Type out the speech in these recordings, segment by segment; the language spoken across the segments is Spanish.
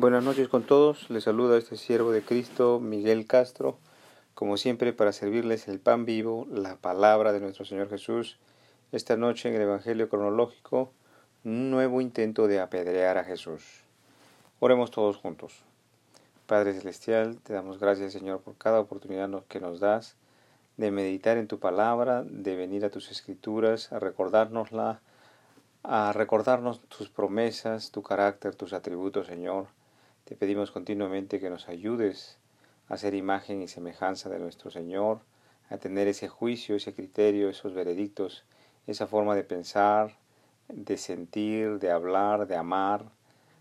Buenas noches con todos, les saluda este siervo de Cristo, Miguel Castro, como siempre para servirles el pan vivo, la palabra de nuestro Señor Jesús. Esta noche en el Evangelio cronológico, un nuevo intento de apedrear a Jesús. Oremos todos juntos. Padre Celestial, te damos gracias Señor por cada oportunidad que nos das de meditar en tu palabra, de venir a tus escrituras, a recordárnosla, a recordarnos tus promesas, tu carácter, tus atributos, Señor te pedimos continuamente que nos ayudes a ser imagen y semejanza de nuestro Señor, a tener ese juicio, ese criterio, esos veredictos, esa forma de pensar, de sentir, de hablar, de amar.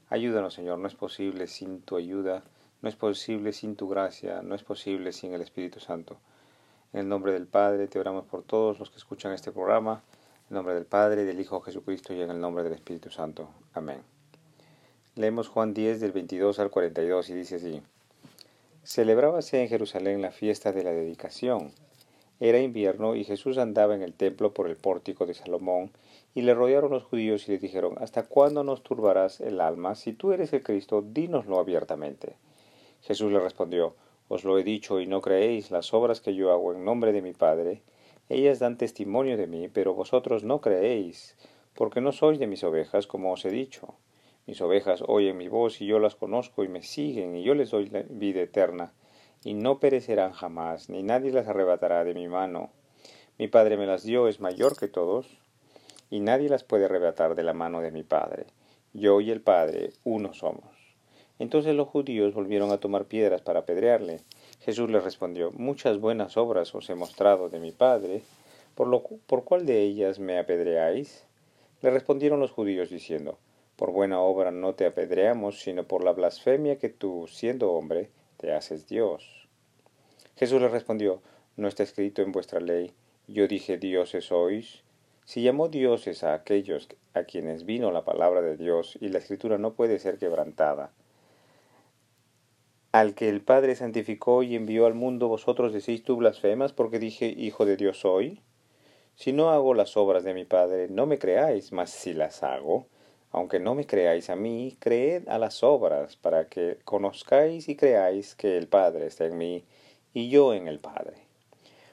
Ayúdanos, Señor, no es posible sin tu ayuda, no es posible sin tu gracia, no es posible sin el Espíritu Santo. En el nombre del Padre te oramos por todos los que escuchan este programa, en el nombre del Padre, del Hijo Jesucristo y en el nombre del Espíritu Santo. Amén. Leemos Juan 10 del 22 al 42 y dice así. Celebrábase en Jerusalén la fiesta de la dedicación. Era invierno y Jesús andaba en el templo por el pórtico de Salomón y le rodearon los judíos y le dijeron, ¿Hasta cuándo nos turbarás el alma? Si tú eres el Cristo, dínoslo abiertamente. Jesús le respondió, Os lo he dicho y no creéis las obras que yo hago en nombre de mi Padre. Ellas dan testimonio de mí, pero vosotros no creéis, porque no sois de mis ovejas, como os he dicho. Mis ovejas oyen mi voz y yo las conozco y me siguen y yo les doy vida eterna y no perecerán jamás, ni nadie las arrebatará de mi mano. Mi Padre me las dio, es mayor que todos, y nadie las puede arrebatar de la mano de mi Padre. Yo y el Padre uno somos. Entonces los judíos volvieron a tomar piedras para apedrearle. Jesús les respondió, Muchas buenas obras os he mostrado de mi Padre, ¿por, lo, por cuál de ellas me apedreáis? Le respondieron los judíos diciendo, por buena obra no te apedreamos, sino por la blasfemia que tú, siendo hombre, te haces Dios. Jesús le respondió, ¿no está escrito en vuestra ley, yo dije dioses sois? Si llamó dioses a aquellos a quienes vino la palabra de Dios, y la escritura no puede ser quebrantada. Al que el Padre santificó y envió al mundo, vosotros decís tú blasfemas porque dije Hijo de Dios soy. Si no hago las obras de mi Padre, no me creáis, mas si las hago, aunque no me creáis a mí, creed a las obras, para que conozcáis y creáis que el Padre está en mí y yo en el Padre.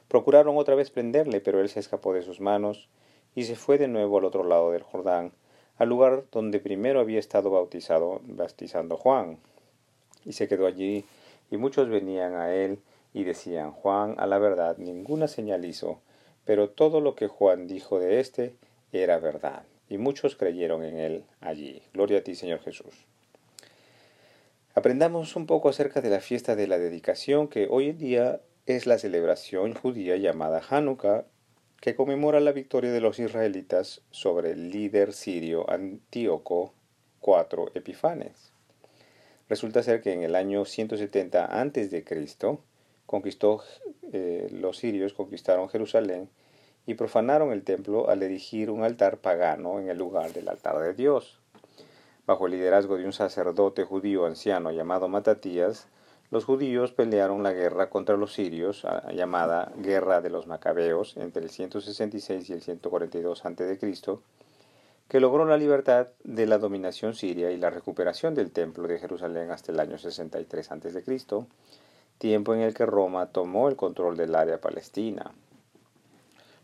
Procuraron otra vez prenderle, pero él se escapó de sus manos y se fue de nuevo al otro lado del Jordán, al lugar donde primero había estado bautizado, bautizando Juan. Y se quedó allí, y muchos venían a él y decían, Juan, a la verdad, ninguna señal hizo, pero todo lo que Juan dijo de éste era verdad y muchos creyeron en él allí. Gloria a ti, Señor Jesús. Aprendamos un poco acerca de la fiesta de la dedicación, que hoy en día es la celebración judía llamada Hanukkah, que conmemora la victoria de los israelitas sobre el líder sirio Antíoco IV Epifanes. Resulta ser que en el año 170 a.C., conquistó, eh, los sirios conquistaron Jerusalén y profanaron el templo al erigir un altar pagano en el lugar del altar de Dios. Bajo el liderazgo de un sacerdote judío anciano llamado Matatías, los judíos pelearon la guerra contra los sirios, llamada Guerra de los Macabeos, entre el 166 y el 142 a.C., que logró la libertad de la dominación siria y la recuperación del templo de Jerusalén hasta el año 63 a.C., tiempo en el que Roma tomó el control del área palestina.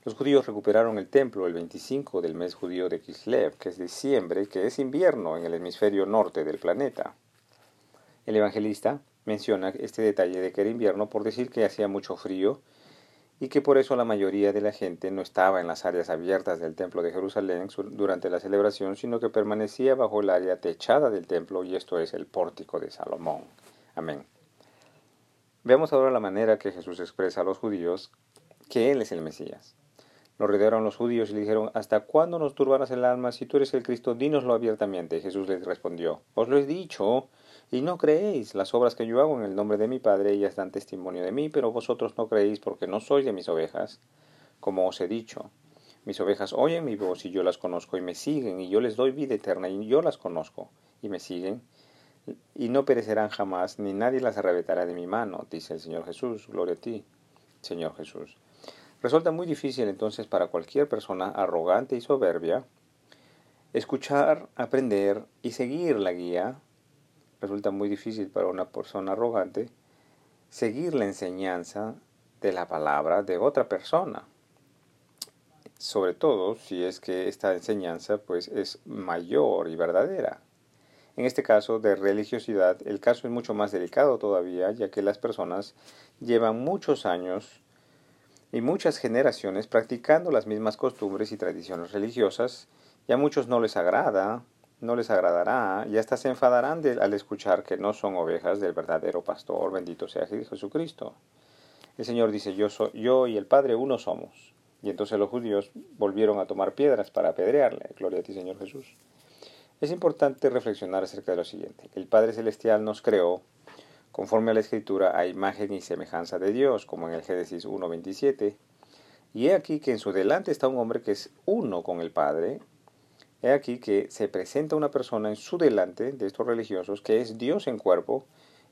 Los judíos recuperaron el templo el 25 del mes judío de Kislev, que es diciembre, que es invierno en el hemisferio norte del planeta. El evangelista menciona este detalle de que era invierno por decir que hacía mucho frío y que por eso la mayoría de la gente no estaba en las áreas abiertas del templo de Jerusalén durante la celebración, sino que permanecía bajo el área techada del templo y esto es el pórtico de Salomón. Amén. Veamos ahora la manera que Jesús expresa a los judíos que Él es el Mesías. Lo rodearon los judíos y le dijeron, ¿Hasta cuándo nos turbarás el alma? Si tú eres el Cristo, dínoslo abiertamente. Jesús les respondió, Os lo he dicho, y no creéis. Las obras que yo hago en el nombre de mi Padre, ellas dan testimonio de mí, pero vosotros no creéis porque no sois de mis ovejas, como os he dicho. Mis ovejas oyen mi voz y yo las conozco y me siguen, y yo les doy vida eterna y yo las conozco y me siguen, y no perecerán jamás, ni nadie las arrebatará de mi mano, dice el Señor Jesús. Gloria a ti, Señor Jesús. Resulta muy difícil entonces para cualquier persona arrogante y soberbia escuchar, aprender y seguir la guía resulta muy difícil para una persona arrogante seguir la enseñanza de la palabra de otra persona. Sobre todo si es que esta enseñanza pues es mayor y verdadera. En este caso de religiosidad, el caso es mucho más delicado todavía, ya que las personas llevan muchos años y muchas generaciones practicando las mismas costumbres y tradiciones religiosas, y a muchos no les agrada, no les agradará, y hasta se enfadarán al escuchar que no son ovejas del verdadero pastor, bendito sea Jesucristo. El Señor dice, yo, soy, yo y el Padre uno somos. Y entonces los judíos volvieron a tomar piedras para apedrearle. Gloria a ti, Señor Jesús. Es importante reflexionar acerca de lo siguiente. El Padre Celestial nos creó conforme a la Escritura a imagen y semejanza de Dios, como en el Génesis 1.27. Y he aquí que en su delante está un hombre que es uno con el Padre. He aquí que se presenta una persona en su delante de estos religiosos que es Dios en cuerpo,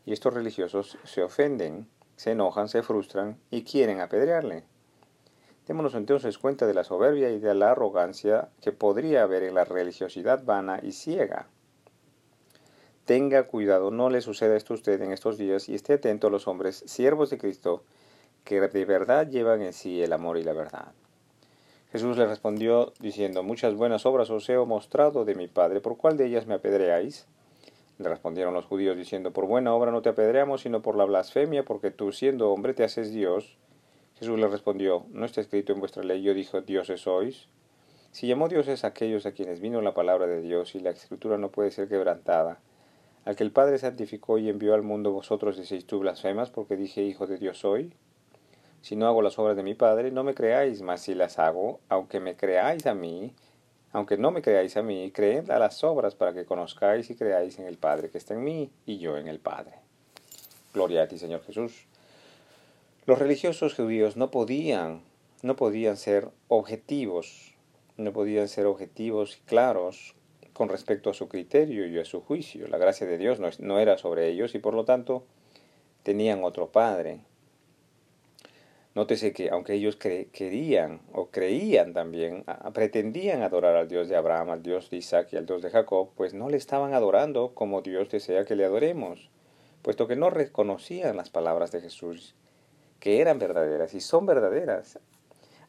y estos religiosos se ofenden se enojan, se frustran y quieren apedrearle. Démonos entonces cuenta de la soberbia y de la arrogancia que podría haber en la religiosidad vana y ciega. Tenga cuidado, no le suceda esto a usted en estos días y esté atento a los hombres, siervos de Cristo, que de verdad llevan en sí el amor y la verdad. Jesús le respondió diciendo, Muchas buenas obras os he mostrado de mi Padre, ¿por cuál de ellas me apedreáis? Le respondieron los judíos diciendo, por buena obra no te apedreamos, sino por la blasfemia, porque tú siendo hombre te haces Dios. Jesús le respondió, ¿no está escrito en vuestra ley, yo dijo, dioses sois? Si llamó dioses aquellos a quienes vino la palabra de Dios y la escritura no puede ser quebrantada, al que el Padre santificó y envió al mundo vosotros decís tú blasfemas porque dije hijo de Dios soy. Si no hago las obras de mi Padre, no me creáis, mas si las hago, aunque me creáis a mí, aunque no me creáis a mí, creed a las obras para que conozcáis y creáis en el Padre que está en mí y yo en el Padre. Gloria a ti, Señor Jesús. Los religiosos judíos no podían, no podían ser objetivos, no podían ser objetivos y claros con respecto a su criterio y a su juicio. La gracia de Dios no, era sobre ellos y por lo tanto tenían otro Padre, Nótese que aunque ellos querían o creían también, pretendían adorar al Dios de Abraham, al Dios de Isaac y al Dios de Jacob, pues no le estaban adorando como Dios desea que le adoremos, puesto que no reconocían las palabras de Jesús, que eran verdaderas y son verdaderas,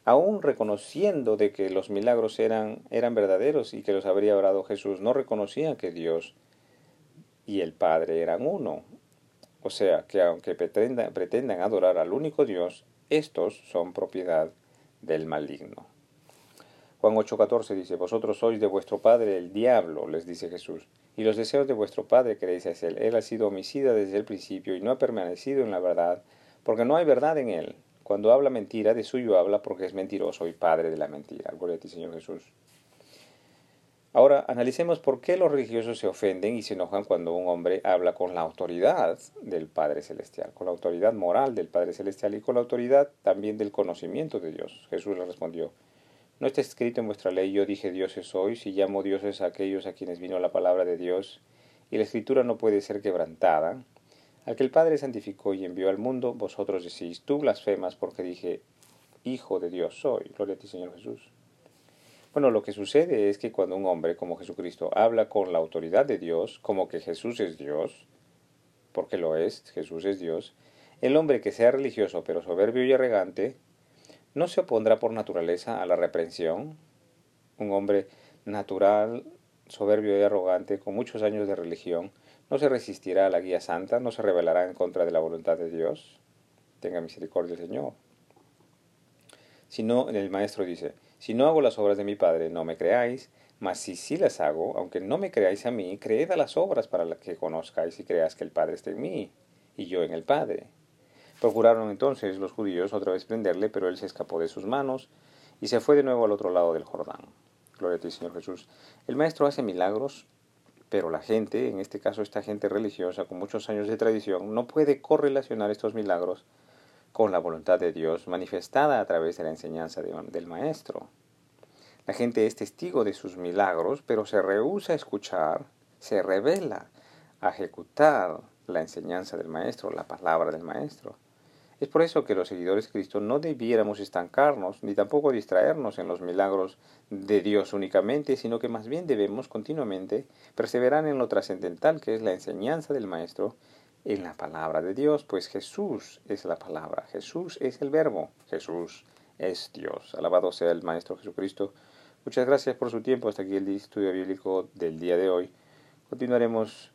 aún reconociendo de que los milagros eran, eran verdaderos y que los habría orado Jesús, no reconocían que Dios y el Padre eran uno. O sea, que aunque pretendan, pretendan adorar al único Dios, estos son propiedad del maligno. Juan 8:14 dice, Vosotros sois de vuestro padre el diablo, les dice Jesús, y los deseos de vuestro padre queréis hacer. Él ha sido homicida desde el principio y no ha permanecido en la verdad, porque no hay verdad en él. Cuando habla mentira, de suyo habla porque es mentiroso y padre de la mentira. Gloria a ti, Señor Jesús. Ahora analicemos por qué los religiosos se ofenden y se enojan cuando un hombre habla con la autoridad del Padre Celestial, con la autoridad moral del Padre Celestial y con la autoridad también del conocimiento de Dios. Jesús le respondió, no está escrito en vuestra ley, yo dije dioses sois y llamo dioses a aquellos a quienes vino la palabra de Dios, y la escritura no puede ser quebrantada. Al que el Padre santificó y envió al mundo, vosotros decís, tú blasfemas porque dije, Hijo de Dios soy. Gloria a ti, Señor Jesús. Bueno, lo que sucede es que cuando un hombre como Jesucristo habla con la autoridad de Dios, como que Jesús es Dios, porque lo es, Jesús es Dios, el hombre que sea religioso pero soberbio y arrogante, no se opondrá por naturaleza a la reprensión. Un hombre natural, soberbio y arrogante, con muchos años de religión, no se resistirá a la guía santa, no se rebelará en contra de la voluntad de Dios. Tenga misericordia el Señor. Sino, el maestro dice, si no hago las obras de mi Padre, no me creáis, mas si sí las hago, aunque no me creáis a mí, creed a las obras para que conozcáis y creáis que el Padre está en mí, y yo en el Padre. Procuraron entonces los judíos otra vez prenderle, pero él se escapó de sus manos y se fue de nuevo al otro lado del Jordán. Gloria a ti, Señor Jesús. El Maestro hace milagros, pero la gente, en este caso esta gente religiosa con muchos años de tradición, no puede correlacionar estos milagros con la voluntad de Dios manifestada a través de la enseñanza del Maestro. La gente es testigo de sus milagros, pero se rehúsa a escuchar, se revela a ejecutar la enseñanza del Maestro, la palabra del Maestro. Es por eso que los seguidores de Cristo no debiéramos estancarnos ni tampoco distraernos en los milagros de Dios únicamente, sino que más bien debemos continuamente perseverar en lo trascendental que es la enseñanza del Maestro en la palabra de Dios, pues Jesús es la palabra, Jesús es el verbo, Jesús es Dios. Alabado sea el Maestro Jesucristo. Muchas gracias por su tiempo. Hasta aquí el estudio bíblico del día de hoy. Continuaremos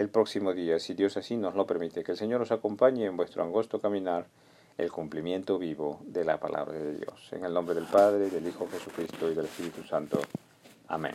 el próximo día, si Dios así nos lo permite. Que el Señor os acompañe en vuestro angosto caminar, el cumplimiento vivo de la palabra de Dios. En el nombre del Padre, del Hijo Jesucristo y del Espíritu Santo. Amén.